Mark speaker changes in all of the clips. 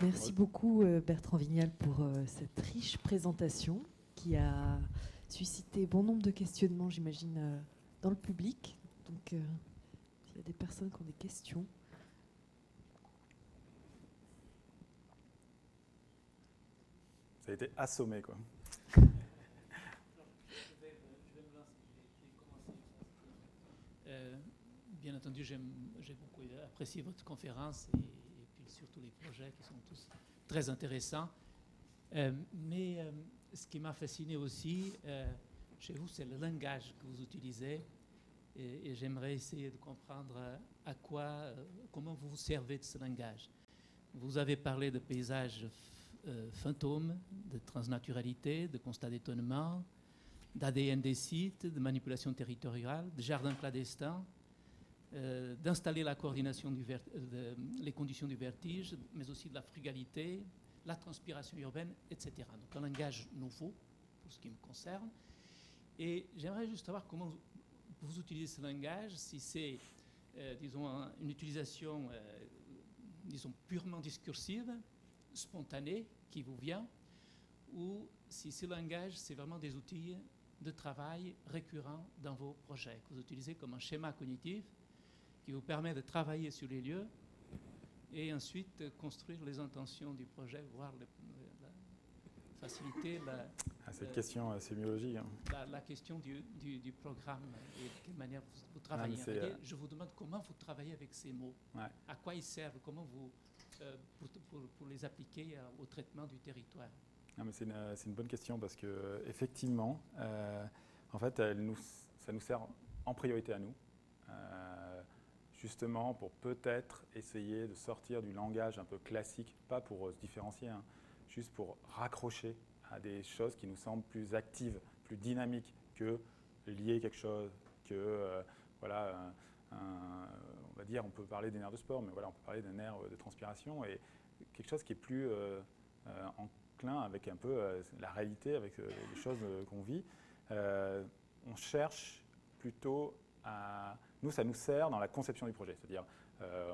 Speaker 1: Merci beaucoup Bertrand Vignal pour cette riche présentation qui a suscité bon nombre de questionnements, j'imagine, dans le public. Donc, s'il y a des personnes qui ont des questions.
Speaker 2: Ça a été assommé, quoi.
Speaker 3: bien entendu, j'ai beaucoup apprécié votre conférence et, puis surtout les projets qui sont tous très intéressants. Euh, mais euh, ce qui m'a fasciné aussi euh, chez vous, c'est le langage que vous utilisez. Et, j'aimerais essayer de comprendre à quoi, comment vous vous servez de ce langage. Vous avez parlé de paysages fantômes, de transnaturalité, de constat d'étonnement, d'ADN des sites, de manipulation territoriale, de jardins clandestins. Euh, d'installer la coordination du les conditions du vertige, mais aussi de la frugalité, la transpiration urbaine, etc. Donc un langage nouveau pour ce qui me concerne. Et j'aimerais juste savoir comment vous utilisez ce langage, si c'est, euh, disons, une utilisation, euh, disons, purement discursive, spontanée, qui vous vient, ou si ce langage, c'est vraiment des outils de travail récurrents dans vos projets, que vous utilisez comme un schéma cognitif qui vous permet de travailler sur les lieux et ensuite construire les intentions du projet, voir le, la, faciliter la,
Speaker 2: ah, cette question euh, sémiologique. Hein.
Speaker 3: La, question du, du, programme et de quelle manière vous, travaillez. Euh, je vous demande comment vous travaillez avec ces mots, à quoi ils servent, comment vous, euh, pour, pour, les appliquer au traitement du territoire?
Speaker 2: C'est une, une, bonne question parce que effectivement, en fait, elle nous, ça nous sert en priorité à nous justement pour peut-être essayer de sortir du langage un peu classique, pas pour euh, se différencier, hein, juste pour raccrocher à des choses qui nous semblent plus actives, plus dynamiques que lier quelque chose, que euh, voilà, on va dire, on peut parler des nerfs de sport, mais voilà, on peut parler des nerfs de transpiration et quelque chose qui est plus euh, enclin avec un peu la réalité, avec les choses qu'on vit. on cherche plutôt nous, ça nous sert dans la conception du projet. C'est-à-dire, euh,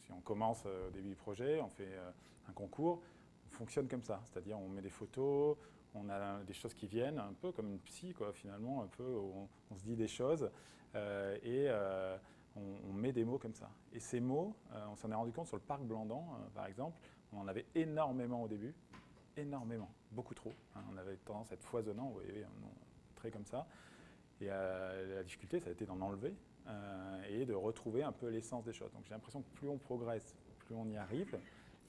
Speaker 2: si on commence euh, au début du projet, on fait euh, un concours, on fonctionne comme ça. C'est-à-dire, on met des photos, on a des choses qui viennent, un peu comme une psy, quoi, finalement, un peu, on, se dit des choses et on, met des mots comme ça. Et ces mots, on s'en est rendu compte sur le parc Blandan, par exemple, on en avait énormément au début, énormément, beaucoup trop. Hein. on avait tendance à être foisonnant, vous voyez, un très comme ça. Et euh, la difficulté, ça a été d'en enlever euh, et de retrouver un peu l'essence des choses. Donc j'ai l'impression que plus on progresse, plus on y arrive,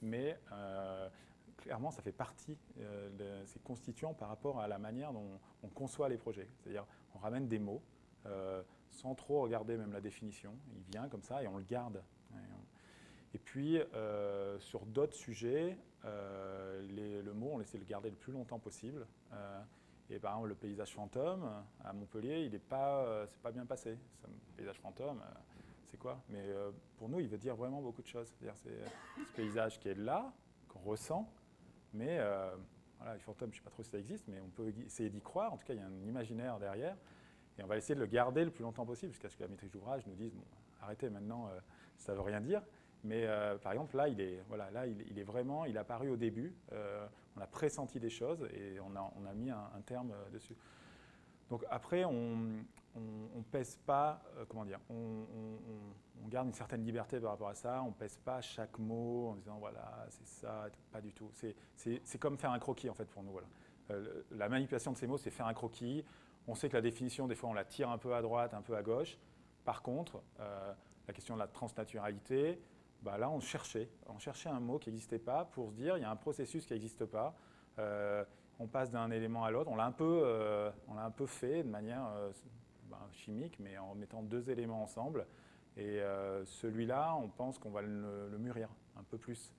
Speaker 2: mais euh, clairement, ça fait partie de ces constituants par rapport à la manière dont on conçoit les projets. C'est-à-dire, on ramène des mots sans trop regarder même la définition. Il vient comme ça et on le garde. Et puis, sur d'autres sujets, le mot, on essaie de le garder le plus longtemps possible. Et par exemple, le paysage fantôme à Montpellier, il n'est pas, euh, pas bien passé. Le paysage fantôme, euh, c'est quoi? Mais euh, pour nous, il veut dire vraiment beaucoup de choses. C'est ce paysage qui est là, qu'on ressent, mais voilà, les fantômes, je ne sais pas trop si ça existe, mais on peut essayer d'y croire. En tout cas, il y a un imaginaire derrière. Et on va essayer de le garder le plus longtemps possible, jusqu'à ce que la maîtrise d'ouvrage nous dise bon, arrêtez maintenant, ça ne veut rien dire. Mais euh, par exemple, là, il est, voilà, là, il, est vraiment, il a apparu au début. Euh, on a pressenti des choses et on a, on a mis un, terme euh, dessus. Donc après, on ne pèse pas, comment dire, on, garde une certaine liberté par rapport à ça. On pèse pas chaque mot en disant voilà, c'est ça, pas du tout. C'est comme faire un croquis en fait pour nous. Voilà. la manipulation de ces mots, c'est faire un croquis. On sait que la définition, des fois, on la tire un peu à droite, un peu à gauche. Par contre, la question de la transnaturalité, bah là, on cherchait. On cherchait un mot qui n'existait pas pour se dire il y a un processus qui n'existe pas. Euh, on passe d'un élément à l'autre. On l'a un, peu, euh, un peu fait de manière euh, ben, chimique, mais en mettant deux éléments ensemble. Et celui-là, on pense qu'on va le, mûrir un peu plus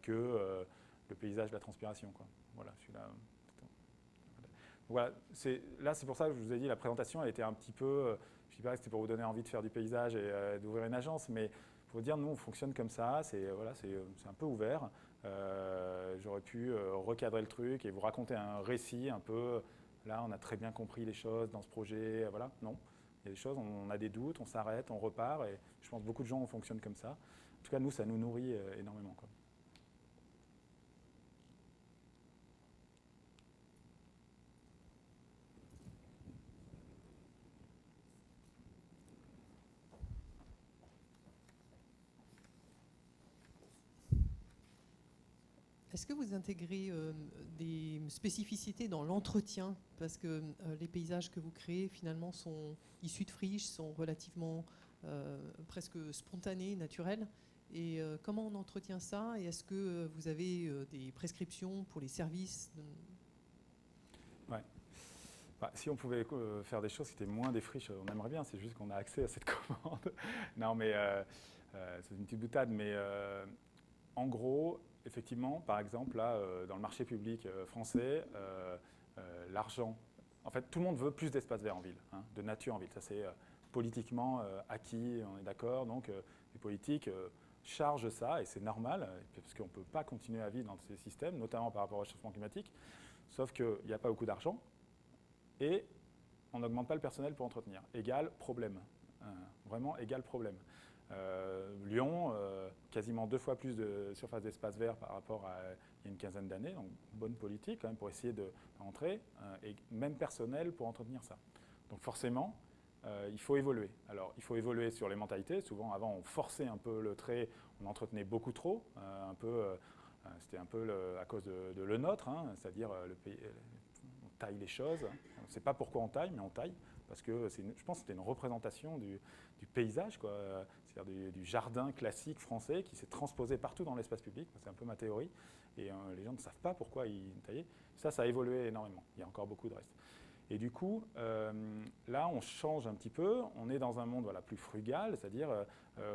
Speaker 2: que le paysage de la transpiration. Voilà, celui-là. Voilà, là, c'est pour ça que je vous ai dit, la présentation, elle était un petit peu, je ne sais pas que c'était pour vous donner envie de faire du paysage et d'ouvrir une agence, mais dire, nous, on fonctionne comme ça, c'est euh, voilà, euh, un peu ouvert. Euh, j'aurais pu recadrer le truc et vous raconter un récit un peu. Là, on a très bien compris les choses dans ce projet. Voilà, non. Il y a des choses, on a des doutes, on s'arrête, on repart. Et je pense beaucoup de gens fonctionnent comme ça. En tout cas, nous, ça nous nourrit énormément. Quoi.
Speaker 4: Est-ce que vous intégrez des spécificités dans l'entretien? Parce que les paysages que vous créez, finalement, sont issus de friches, sont relativement presque spontanés, naturels. Et comment on entretient ça? Et est-ce que vous avez des prescriptions pour les services
Speaker 2: Ouais. Bah, si on pouvait euh, faire des choses qui étaient moins des friches, on aimerait bien, c'est juste qu'on a accès à cette commande. non, mais euh, euh, c'est une petite boutade, mais en gros, effectivement, par exemple, là, dans le marché public français, l'argent, en fait, tout le monde veut plus d'espace vert en ville, hein, de nature en ville. Ça, c'est politiquement acquis, on est d'accord. Donc, les politiques chargent ça, et c'est normal, parce qu'on ne peut pas continuer à vivre dans ces systèmes, notamment par rapport au réchauffement climatique. Sauf qu'il n'y a pas beaucoup d'argent et on n'augmente pas le personnel pour entretenir. Égal problème. Euh, vraiment égal problème. Euh, Lyon, euh, quasiment deux fois plus de surface d'espace vert par rapport à il y a une quinzaine d'années, donc bonne politique pour essayer de rentrer, et même personnel pour entretenir ça. Donc forcément, il faut évoluer. Alors il faut évoluer sur les mentalités. Souvent avant on forçait un peu le trait, on entretenait beaucoup trop, un peu euh, c'était un peu à cause de, le nôtre, hein, c'est-à-dire euh, on taille les choses. On ne sait pas pourquoi on taille, mais on taille parce que je pense que c'était une représentation du, paysage, c'est-à-dire du, jardin classique français qui s'est transposé partout dans l'espace public. C'est un peu ma théorie. Et euh, les gens ne savent pas pourquoi ils taillaient. Ça, ça a évolué énormément. Il y a encore beaucoup de reste. Et du coup, là, on change un petit peu. On est dans un monde voilà, plus frugal, c'est-à-dire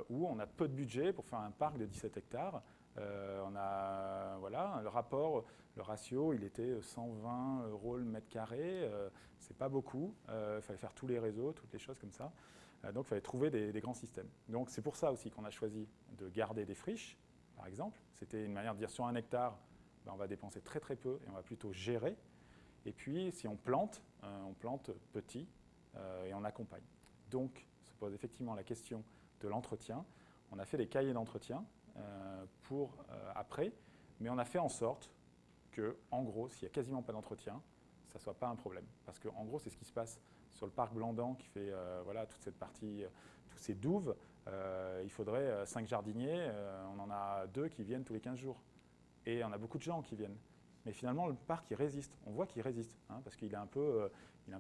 Speaker 2: où on a peu de budget pour faire un parc de 17 hectares. Euh, on a voilà, le rapport, le ratio, il était 120 euros le mètre carré. Euh, c'est pas beaucoup. Euh, il fallait faire tous les réseaux, toutes les choses comme ça. Donc il fallait trouver des, grands systèmes. Donc c'est pour ça aussi qu'on a choisi de garder des friches, par exemple. C'était une manière de dire sur un hectare, ben, on va dépenser très très peu et on va plutôt gérer. Et puis si on plante, on plante petit et on accompagne. Donc se pose effectivement la question de l'entretien. On a fait des cahiers d'entretien euh, pour euh, après, mais on a fait en sorte que, en gros, s'il n'y a quasiment pas d'entretien, ça ne soit pas un problème. Parce qu'en gros, c'est ce qui se passe sur le parc Blandan qui fait euh, voilà, toute cette partie, tous ces douves. il faudrait cinq jardiniers, on en a deux qui viennent tous les 15 jours. Et on a beaucoup de gens qui viennent. Mais finalement, le parc, il résiste. On voit qu'il résiste, hein, parce qu'il est, un peu,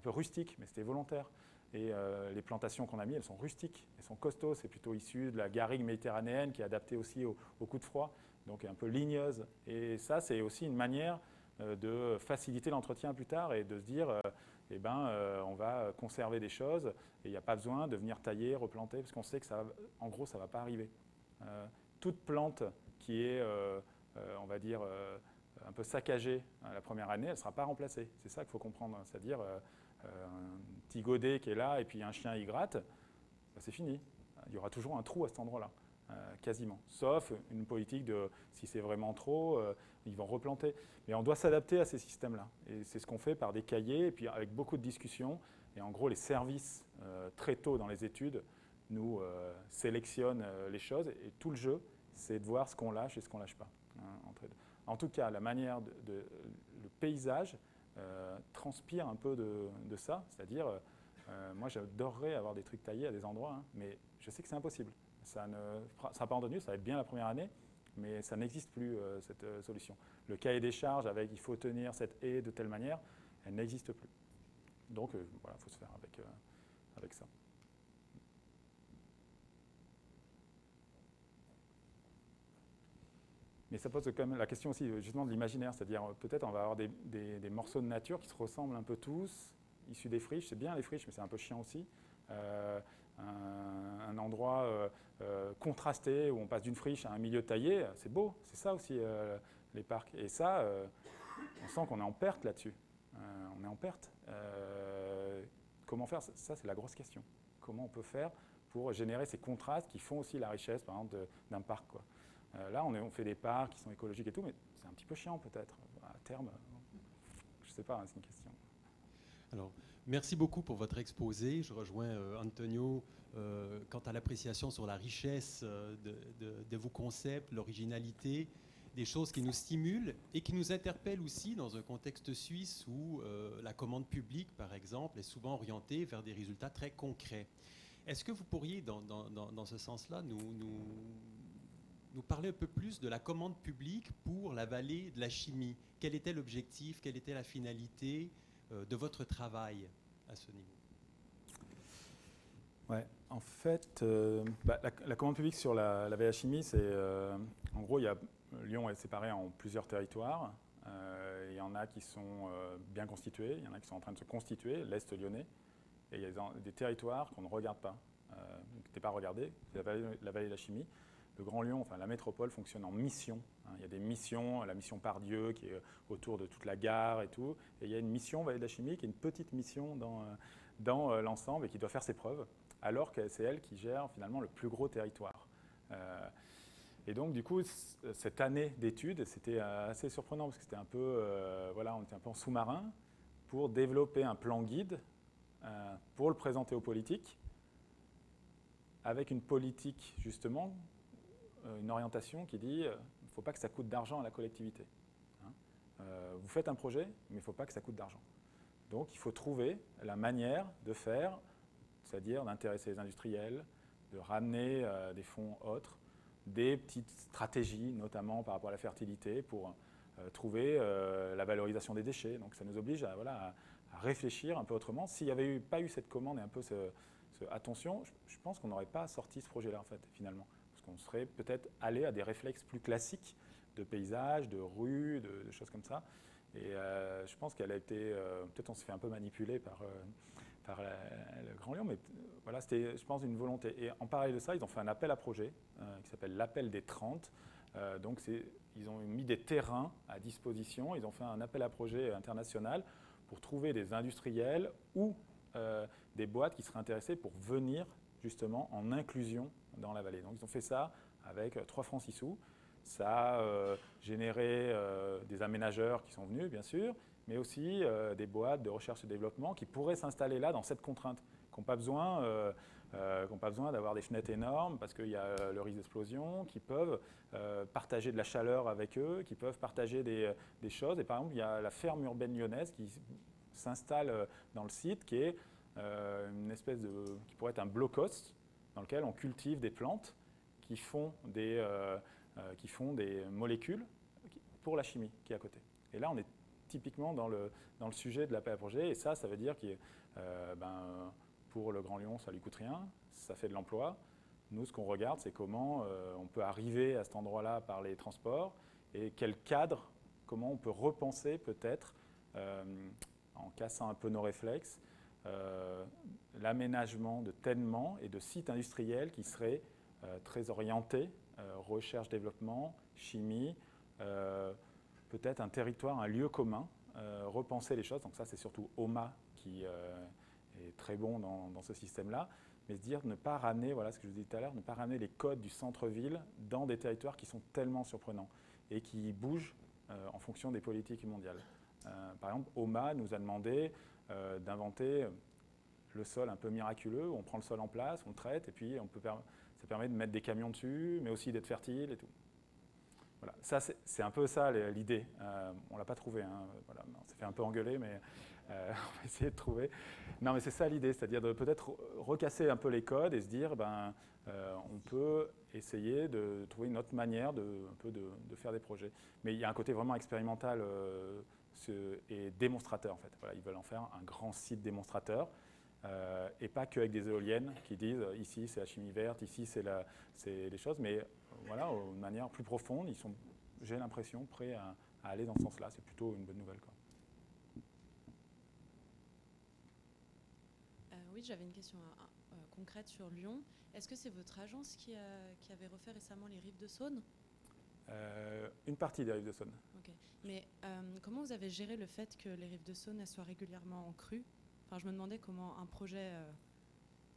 Speaker 2: rustique, mais c'était volontaire. Et euh, les plantations qu'on a mis, elles sont rustiques, elles sont costauds. C'est plutôt issu de la garrigue méditerranéenne qui est adaptée aussi au, coup de froid, donc un peu ligneuse. Et ça, c'est aussi une manière euh, de faciliter l'entretien plus tard et de se dire, euh, eh ben, on va conserver des choses et il n'y a pas besoin de venir tailler, replanter, parce qu'on sait que ça, en gros, ça ne va pas arriver. toute plante qui est, on va dire, un peu saccagée la première année, elle ne sera pas remplacée. C'est ça qu'il faut comprendre. C'est-à-dire, euh, un petit godet qui est là et puis un chien y gratte, bah, c'est fini. Il y aura toujours un trou à cet endroit-là. Euh, quasiment. Sauf une politique de si c'est vraiment trop, euh, ils vont replanter. Mais on doit s'adapter à ces systèmes-là. Et c'est ce qu'on fait par des cahiers, et puis avec beaucoup de discussions. Et en gros, les services, très tôt dans les études, nous sélectionnent les choses. Et tout le jeu, c'est de voir ce qu'on lâche et ce qu'on lâche pas. Hein, en tout cas, la manière de, le paysage, euh, transpire un peu de, ça. C'est-à-dire, euh, euh, moi j'adorerais avoir des trucs taillés à des endroits, hein, mais je sais que c'est impossible. Ça ne pas entendu, ça va être bien la première année, mais ça n'existe plus cette solution. Le cahier des charges avec il faut tenir cette haie de telle manière, elle n'existe plus. Donc voilà, il faut se faire avec, avec ça. Mais ça pose quand même la question aussi justement de l'imaginaire, c'est-à-dire peut-être on va avoir des, morceaux de nature qui se ressemblent un peu tous, issus des friches. C'est bien les friches, mais c'est un peu chiant aussi. Euh, un, endroit euh, euh, contrasté où on passe d'une friche à un milieu taillé, c'est beau. C'est ça aussi les parcs. Et ça, on sent qu'on est en perte là-dessus. on est en perte. comment faire? Ça, c'est la grosse question. Comment on peut faire pour générer ces contrastes qui font aussi la richesse, par exemple, d'un parc quoi. Euh, là, on, fait des parcs qui sont écologiques et tout, mais c'est un petit peu chiant peut-être. À terme, je ne sais pas, hein, c'est une question.
Speaker 5: Alors, merci beaucoup pour votre exposé. Je rejoins euh, Antonio euh, quant à l'appréciation sur la richesse de, vos concepts, l'originalité, des choses qui nous stimulent et qui nous interpellent aussi dans un contexte suisse où la commande publique, par exemple, est souvent orientée vers des résultats très concrets. Est-ce que vous pourriez, dans, ce sens-là, nous parler un peu plus de la commande publique pour la vallée de la chimie? Quel était l'objectif, quelle était la finalité? euh, de votre travail à ce niveau?
Speaker 2: En fait, euh, bah, la, commande publique sur la, la la chimie, c'est euh, en gros, Lyon est séparé en plusieurs territoires. il y en a qui sont bien constitués, il y en a qui sont en train de se constituer, l'Est lyonnais, et il y a des, territoires qu'on ne regarde pas, qui n'étaient pas regardés, c'est la vallée de la chimie le Grand Lyon, enfin la métropole, fonctionne en mission. Hein. Il y a des missions, la mission Pardieu qui est autour de toute la gare et tout. Et il y a une mission Vallée de la Chimie qui est une petite mission dans, euh, dans euh, l'ensemble et qui doit faire ses preuves, alors que c'est elle qui gère finalement le plus gros territoire. Euh, et donc, du coup, cette année d'études, c'était assez surprenant parce que c'était un peu, voilà, on était un peu en sous-marin pour développer un plan guide pour le présenter aux politiques avec une politique justement euh, une orientation qui dit il euh, ne faut pas que ça coûte d'argent à la collectivité. Hein. Euh, vous faites un projet, mais il ne faut pas que ça coûte d'argent. Donc il faut trouver la manière de faire, c'est-à-dire d'intéresser les industriels, de ramener des fonds autres, des petites stratégies, notamment par rapport à la fertilité, pour trouver la valorisation des déchets. Donc ça nous oblige à, voilà, à, réfléchir un peu autrement. S'il n'y avait eu, pas eu cette commande et un peu ce, attention, je, je pense qu'on n'aurait pas sorti ce projet-là, en fait, finalement on serait peut-être allé à des réflexes plus classiques de paysage, de rue, de, choses comme ça. Et euh, je pense qu'elle a été, euh, peut-être on s'est fait un peu manipuler par, euh, le Grand Lyon, mais voilà, c'était, je pense, une volonté. Et en parallèle de ça, ils ont fait un appel à projet qui s'appelle l'appel des 30. donc ils ont mis des terrains à disposition, ils ont fait un appel à projet international pour trouver des industriels ou des boîtes qui seraient intéressées pour venir justement en inclusion dans la vallée. Donc ils ont fait ça avec 3 francs 6 sous. Ça a euh, généré euh, des aménageurs qui sont venus, bien sûr, mais aussi euh, des boîtes de recherche et développement qui pourraient s'installer là dans cette contrainte, qui n'ont pas besoin, besoin d'avoir des fenêtres énormes parce qu'il y a le risque d'explosion, qui peuvent partager de la chaleur avec eux, qui peuvent partager des, choses. Et par exemple, il y a la ferme urbaine lyonnaise qui s'installe dans le site, qui est une espèce qui pourrait être un blocos dans lequel on cultive des plantes qui font des, euh, euh, qui font des molécules pour la chimie qui est à côté. Et là, on est typiquement dans le, dans le sujet de l'appel à projet, et ça, ça veut dire que euh, ben, pour le Grand Lyon, ça ne lui coûte rien, ça fait de l'emploi. Nous, ce qu'on regarde, c'est comment on peut arriver à cet endroit-là par les transports, et quel cadre, comment on peut repenser peut-être, en cassant un peu nos réflexes, euh, l'aménagement de tellement et de sites industriels qui seraient euh, très orientés, euh, recherche, développement, chimie, peut-être un territoire, un lieu commun, repenser les choses. Donc ça, c'est surtout OMA qui est très bon dans, ce système-là mais se dire ne pas ramener, voilà ce que je vous disais tout à l'heure, ne pas ramener les codes du centre-ville dans des territoires qui sont tellement surprenants et qui bougent en fonction des politiques mondiales. par exemple, OMA nous a demandé euh, d'inventer le sol un peu miraculeux, où on prend le sol en place, on le traite, et puis on peut ça permet de mettre des camions dessus, mais aussi d'être fertile et tout. Voilà, ça c'est un peu ça l'idée. Euh, on ne l'a pas trouvé, hein. on s'est fait un peu engueuler, mais euh, on va essayer de trouver. Non, mais c'est ça l'idée, c'est-à-dire de peut-être recasser un peu les codes et se dire, ben, on peut essayer de trouver une autre manière de, un peu de, faire des projets. Mais il y a un côté vraiment expérimental et démonstrateur en fait. Ils veulent en faire un grand site démonstrateur. Euh, et pas qu'avec des éoliennes qui disent euh, ici c'est la chimie verte, ici c'est les choses, mais euh, voilà, de manière plus profonde, ils sont, j'ai l'impression, prêts à, aller dans ce sens-là. C'est plutôt une bonne nouvelle.
Speaker 6: Oui, j'avais une question concrète sur Lyon. Est-ce que c'est votre agence qui, qui, avait refait récemment les rives de Saône?
Speaker 2: Une partie des rives de Saône.
Speaker 6: Mais euh, comment vous avez géré le fait que les rives de Saône soient régulièrement en crue? Enfin, je me demandais comment un projet. Euh,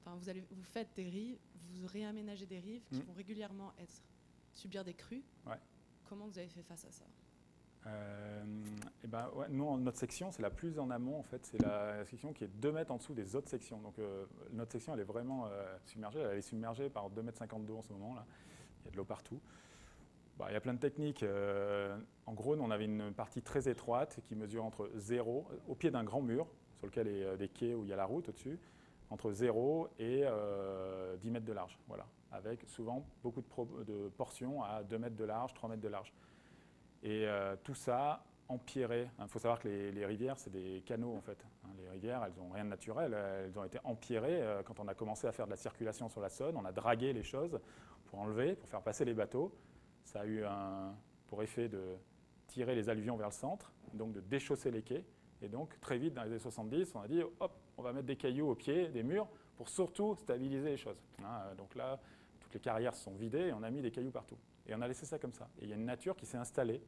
Speaker 6: enfin, vous, allez, vous faites des rives, vous réaménagez des rives qui mmh. vont régulièrement être, subir des crues.
Speaker 2: Ouais.
Speaker 6: Comment vous avez fait face à ça?
Speaker 2: Euh, et eh ben, ouais, nous, notre section, c'est la plus en amont, en fait. C'est la, section qui est 2 mètres en dessous des autres sections. Donc, notre section, elle est vraiment submergée. Elle est submergée par 2 mètres 50 d'eau en ce moment. Là. Il y a de l'eau partout. Bah, il y a plein de techniques. Euh, en gros, on avait une partie très étroite qui mesure entre 0, au pied d'un grand mur, sur lequel il y a des quais où il y a la route au-dessus, entre 0 et 10 euh, mètres de large. Voilà. avec souvent beaucoup de, portions à 2 mètres de large, 3 mètres de large. Et tout ça empiré. Il faut savoir que les, rivières, c'est des canaux en fait. Hein, les rivières, elles n'ont rien de naturel. Elles ont été empirées quand on a commencé à faire de la circulation sur la Saône. On a dragué les choses pour enlever, pour faire passer les bateaux. Ça a eu pour effet de tirer les alluvions vers le centre, donc de déchausser les quais. Et donc, très vite, dans les années 70, on a dit, hop, on va mettre des cailloux au pied des murs pour surtout stabiliser les choses. Hein, donc là, toutes les carrières sont vidées et on a mis des cailloux partout. Et on a laissé ça comme ça. Et il y a une nature qui s'est installée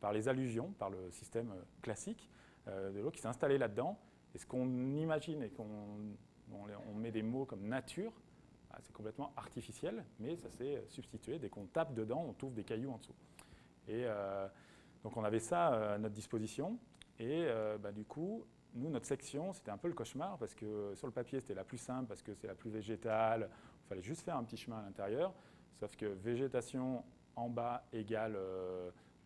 Speaker 2: par les alluvions, par le système euh, classique euh, de l'eau qui s'est installé là-dedans. Et ce qu'on imagine et qu'on on met des mots comme nature, c'est complètement artificiel, mais ça s'est substitué. Dès qu'on tape dedans, on trouve des cailloux en dessous. Et euh, donc on avait ça à notre disposition. Et bah, du coup, nous, notre section, c'était un peu le cauchemar parce que sur le papier, c'était la plus simple parce que c'est la plus végétale. Il fallait juste faire un petit chemin à l'intérieur. Sauf que végétation en bas égale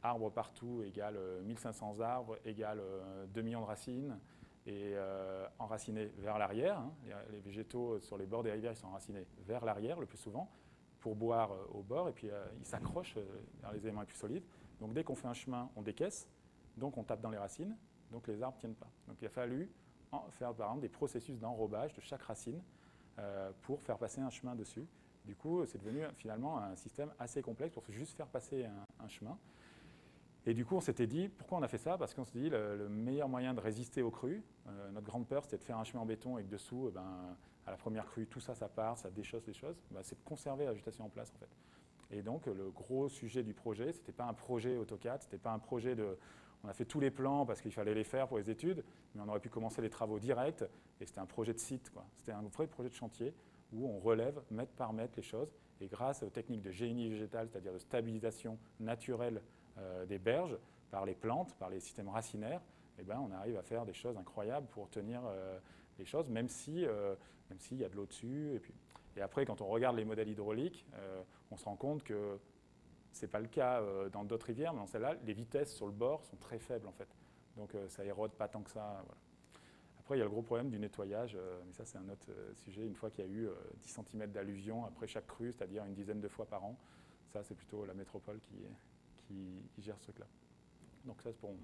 Speaker 2: arbres partout égale 1500 euh, arbres égale 2 euh, millions de racines et euh, enracinés vers l'arrière. Hein. Les, végétaux sur les bords des rivières sont enracinés vers l'arrière le plus souvent pour boire au bord et puis ils s'accrochent vers les éléments les plus solides. Donc dès qu'on fait un chemin, on décaisse, donc on tape dans les racines, donc les arbres ne tiennent pas. Donc il a fallu faire par exemple des processus d'enrobage de chaque racine pour faire passer un chemin dessus. Du coup, c'est devenu finalement un système assez complexe pour juste faire passer un chemin. Et du coup, on s'était dit, pourquoi on a fait ça? Parce qu'on s'est dit, le, meilleur moyen de résister aux crues, euh, notre grande peur, c'était de faire un chemin en béton et que dessous, eh ben, à la première crue, tout ça, ça part, ça déchausse les choses. Ben, c'est de conserver la en place, en fait. Et donc, le gros sujet du projet, ce n'était pas un projet AutoCAD, c'était pas un projet de... On a fait tous les plans parce qu'il fallait les faire pour les études, mais on aurait pu commencer les travaux directs, et c'était un projet de site, C'était un vrai projet de chantier où on relève mètre par mètre les choses, et grâce aux techniques de génie végétal, c'est-à-dire de stabilisation naturelle euh, des berges, par les plantes, par les systèmes racinaires, eh ben, on arrive à faire des choses incroyables pour tenir euh, les choses, même si euh, s'il y a de l'eau dessus. Et, puis, et après, quand on regarde les modèles hydrauliques, on se rend compte que ce n'est pas le cas dans d'autres rivières, mais dans celle-là, les vitesses sur le bord sont très faibles en fait. Donc ça érode pas tant que ça. Après, il y a le gros problème du nettoyage, mais ça c'est un autre sujet. Une fois qu'il y a eu 10 cm d'alluvion après chaque crue, c'est-à-dire une dizaine de fois par an, ça c'est plutôt la métropole qui, qui, gère ce truc-là. Donc ça, c'est pour...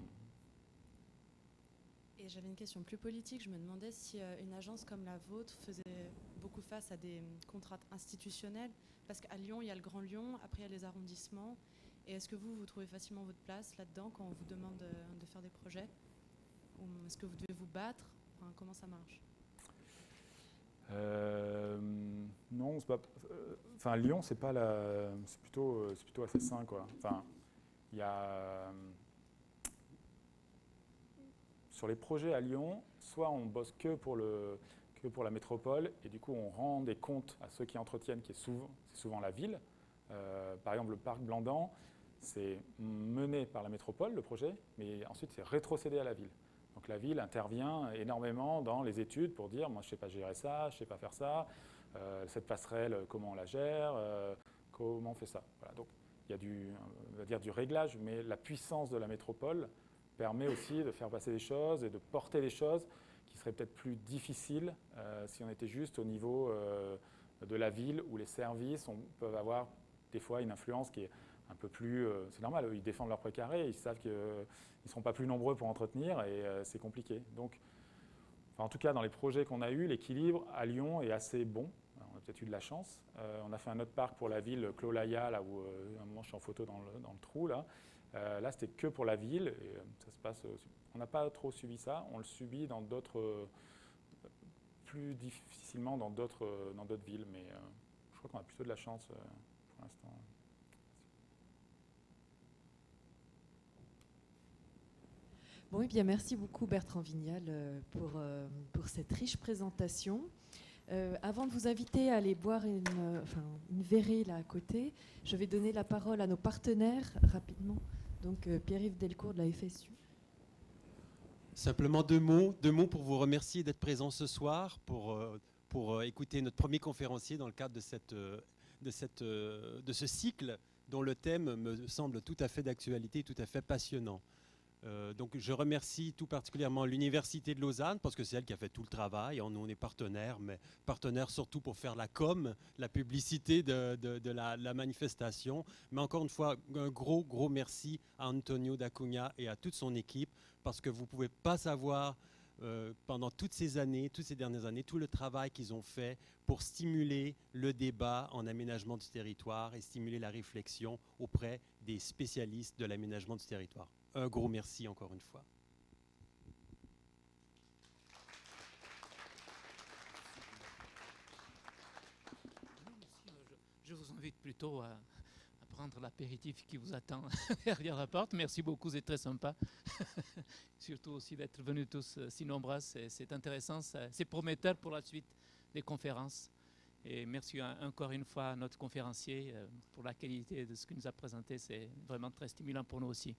Speaker 6: Et j'avais une question plus politique. Je me demandais si euh, une agence comme la vôtre faisait beaucoup face à des contraintes institutionnelles. Parce qu'à Lyon, il y a le Grand Lyon, après il y a les arrondissements. Et est-ce que vous, vous trouvez facilement votre place là-dedans quand on vous demande de, faire des projets? Ou est-ce que vous devez vous battre? Comment ça marche
Speaker 2: euh, non, c'est. Euh, Lyon, c'est. C'est plutôt, c'est plutôt assez il y a, euh, sur les projets à Lyon, soit on bosse que pour, la métropole, et du coup on rend des comptes à ceux qui entretiennent, qui est souvent, c'est souvent la ville. Euh, par exemple, le parc Blandan, c'est mené par la métropole, le projet, mais ensuite c'est rétrocédé à la ville. La ville intervient énormément dans les études pour dire, moi je ne sais pas gérer ça, je ne sais pas faire ça, euh, cette passerelle, comment on la gère, comment on fait ça. Voilà, donc il y a du, va dire du réglage, mais la puissance de la métropole permet aussi de faire passer des choses et de porter des choses qui seraient peut-être plus difficiles euh, si on était juste au niveau euh, de la ville où les services peuvent avoir des fois une influence qui est un peu plus... Euh, c'est normal, ils défendent leur précaré, ils savent qu'ils ne seront pas plus nombreux pour entretenir et c'est compliqué. Donc, en tout cas, dans les projets qu'on a eus, l'équilibre à Lyon est assez bon peut-être eu de la chance. Euh, on a fait un autre parc pour la ville, Clolaya, là où euh, un moment je suis en photo dans le, trou. Là, euh, là c'était que pour la ville. Et, ça se passe, on n'a pas trop subi ça. On le subit dans d'autres, plus difficilement dans d'autres villes. Mais je crois qu'on a plutôt de la chance pour l'instant.
Speaker 1: Bon, et bien, merci beaucoup Bertrand Vignal pour, pour cette riche présentation. Euh, avant de vous inviter à aller boire une, euh, enfin, verrée là à côté, je vais donner la parole à nos partenaires rapidement. Donc euh, Pierre-Yves Delcourt de la FSU.
Speaker 5: Simplement deux mots, pour vous remercier d'être présent ce soir, pour, écouter notre premier conférencier dans le cadre de, de ce cycle dont le thème me semble tout à fait d'actualité, tout à fait passionnant. Euh, donc je remercie tout particulièrement l'Université de Lausanne parce que c'est elle qui a fait tout le travail. On, on est partenaire, mais partenaire surtout pour faire la com, la publicité de, la manifestation. Mais encore une fois, un gros, gros merci à Antonio D'Acunha et à toute son équipe parce que vous ne pouvez pas savoir euh, pendant toutes ces années, toutes ces dernières années, tout le travail qu'ils ont fait pour stimuler le débat en aménagement du territoire et stimuler la réflexion auprès des spécialistes de l'aménagement du territoire. Un gros merci encore une fois.
Speaker 3: Je vous invite plutôt à, prendre l'apéritif qui vous attend derrière la porte. Merci beaucoup, c'est très sympa. Surtout aussi d'être venus tous euh, si nombreux, c'est intéressant, c'est prometteur pour la suite des conférences. Et merci encore une fois à notre conférencier euh, pour la qualité de ce qu'il nous a présenté. C'est vraiment très stimulant pour nous aussi.